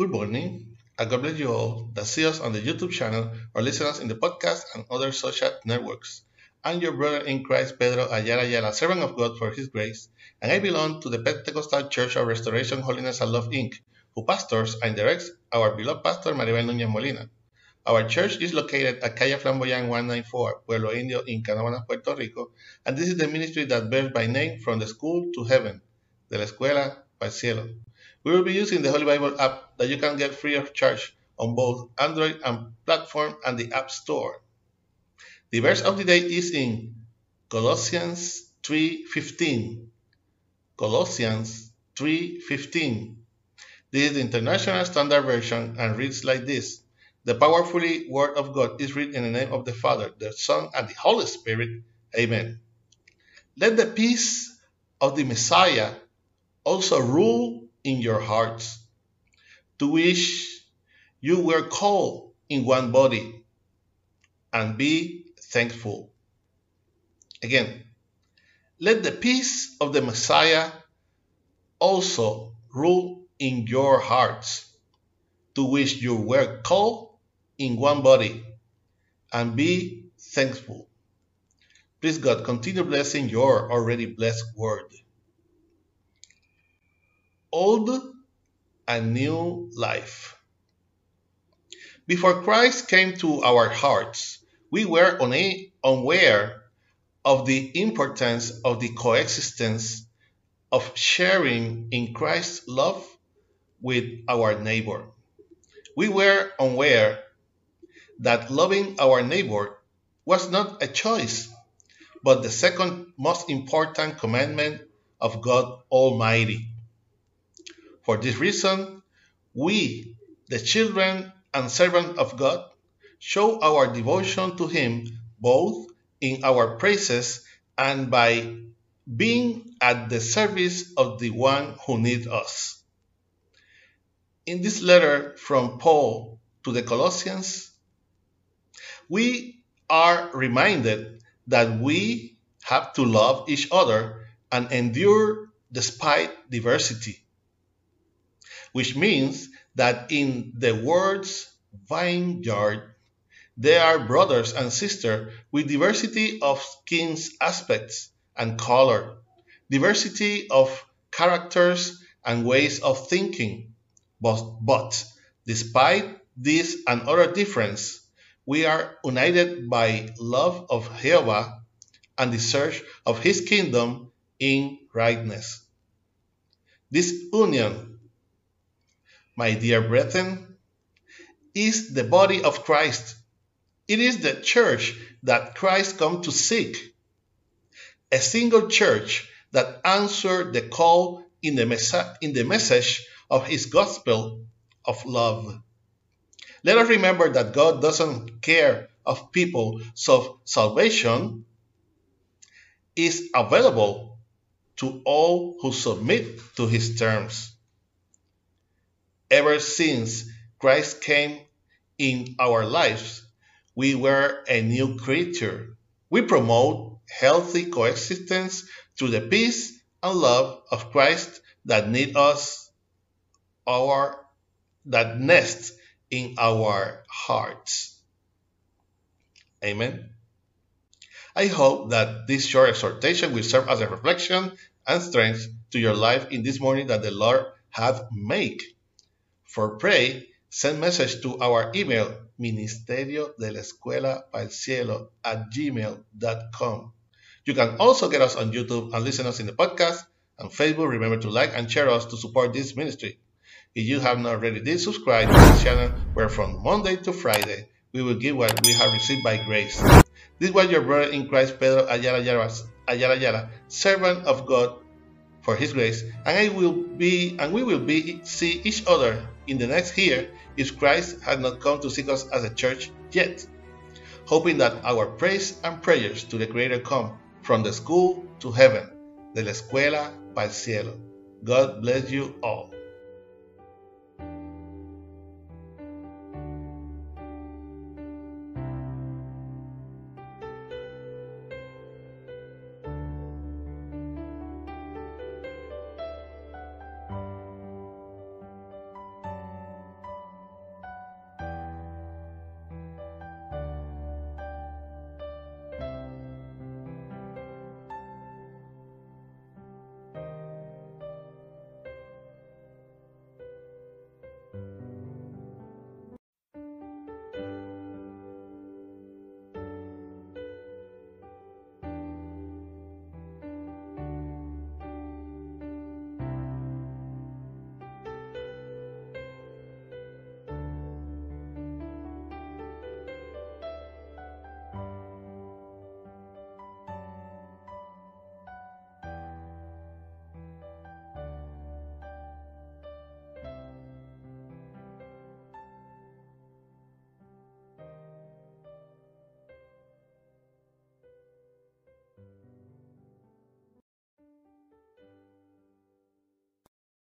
Good morning, and God bless you all that see us on the YouTube channel or listen us in the podcast and other social networks. I'm your brother in Christ, Pedro Ayala Ayala, servant of God for His grace, and I belong to the Pentecostal Church of Restoration, Holiness, and Love, Inc., who pastors and directs our beloved pastor Maribel Núñez Molina. Our church is located at Calle Flamboyant 194, Pueblo Indio, in Canóvanas, Puerto Rico, and this is the ministry that bears by name From the School to Heaven, de la Escuela para Cielo. We will be using the Holy Bible app that you can get free of charge on both Android and platform and the App Store. The verse of the day is in Colossians 3:15. Colossians 3:15. This is the International Standard Version and reads like this. The powerfully word of God is written in the name of the Father, the Son, and the Holy Spirit. Amen. Let the peace of the Messiah also rule in your hearts, to which you were called in one body, and be thankful. Again, let the peace of the Messiah also rule in your hearts, to which you were called in one body, and be thankful. Please God, continue blessing your already blessed word old and new life. Before Christ came to our hearts, we were unaware of the importance of the coexistence of sharing in Christ's love with our neighbor. We were unaware that loving our neighbor was not a choice, but the second most important commandment of God Almighty. For this reason, we, the children and servants of God, show our devotion to Him both in our praises and by being at the service of the one who needs us. In this letter from Paul to the Colossians, we are reminded that we have to love each other and endure despite diversity which means that in the words vineyard, they are brothers and sisters with diversity of skin's aspects and color, diversity of characters and ways of thinking. But, but despite this and other difference, we are united by love of Jehovah and the search of his kingdom in rightness. This union my dear brethren, is the body of Christ. It is the church that Christ come to seek. A single church that answered the call in the, in the message of his gospel of love. Let us remember that God doesn't care of people, so salvation is available to all who submit to his terms. Ever since Christ came in our lives, we were a new creature. We promote healthy coexistence through the peace and love of Christ that need us our that nest in our hearts. Amen. I hope that this short exhortation will serve as a reflection and strength to your life in this morning that the Lord hath made. For pray, send message to our email ministerio de la escuela para el cielo at gmail.com. You can also get us on YouTube and listen us in the podcast and Facebook. Remember to like and share us to support this ministry. If you have not already did subscribe to this channel, where from Monday to Friday we will give what we have received by grace. This was your brother in Christ, Pedro Ayala Ayala, Ayala, Ayala servant of God for His grace, and I will be, and we will be see each other in the next year if Christ had not come to seek us as a church yet, hoping that our praise and prayers to the Creator come from the school to heaven, de la escuela para el cielo. God bless you all.